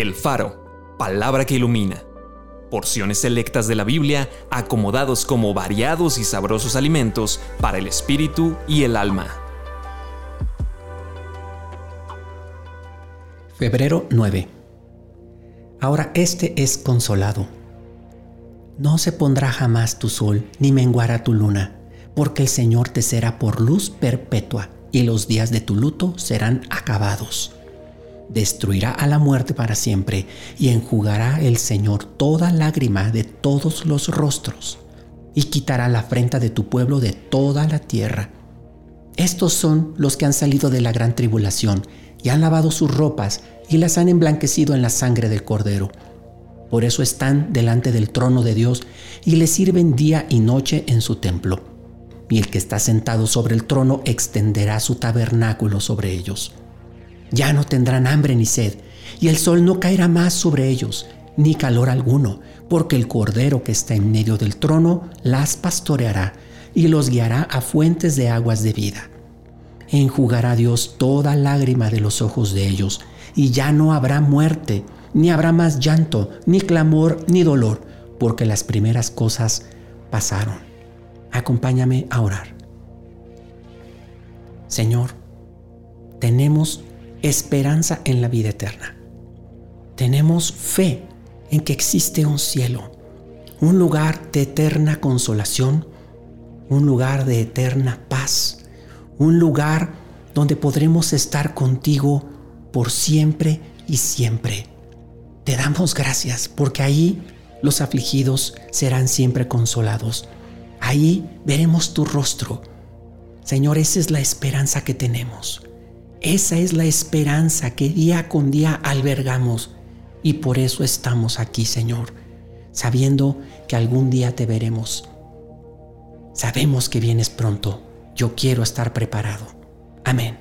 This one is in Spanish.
El Faro, palabra que ilumina. Porciones selectas de la Biblia acomodados como variados y sabrosos alimentos para el espíritu y el alma. Febrero 9. Ahora este es consolado. No se pondrá jamás tu sol, ni menguará tu luna, porque el Señor te será por luz perpetua, y los días de tu luto serán acabados destruirá a la muerte para siempre y enjugará el Señor toda lágrima de todos los rostros y quitará la afrenta de tu pueblo de toda la tierra. Estos son los que han salido de la gran tribulación y han lavado sus ropas y las han emblanquecido en la sangre del Cordero. Por eso están delante del trono de Dios y le sirven día y noche en su templo. Y el que está sentado sobre el trono extenderá su tabernáculo sobre ellos. Ya no tendrán hambre ni sed, y el sol no caerá más sobre ellos, ni calor alguno, porque el Cordero que está en medio del trono las pastoreará y los guiará a fuentes de aguas de vida. Enjugará Dios toda lágrima de los ojos de ellos, y ya no habrá muerte, ni habrá más llanto, ni clamor, ni dolor, porque las primeras cosas pasaron. Acompáñame a orar. Señor, tenemos esperanza en la vida eterna. Tenemos fe en que existe un cielo, un lugar de eterna consolación, un lugar de eterna paz, un lugar donde podremos estar contigo por siempre y siempre. Te damos gracias porque ahí los afligidos serán siempre consolados. Ahí veremos tu rostro. Señor, esa es la esperanza que tenemos. Esa es la esperanza que día con día albergamos y por eso estamos aquí, Señor, sabiendo que algún día te veremos. Sabemos que vienes pronto. Yo quiero estar preparado. Amén.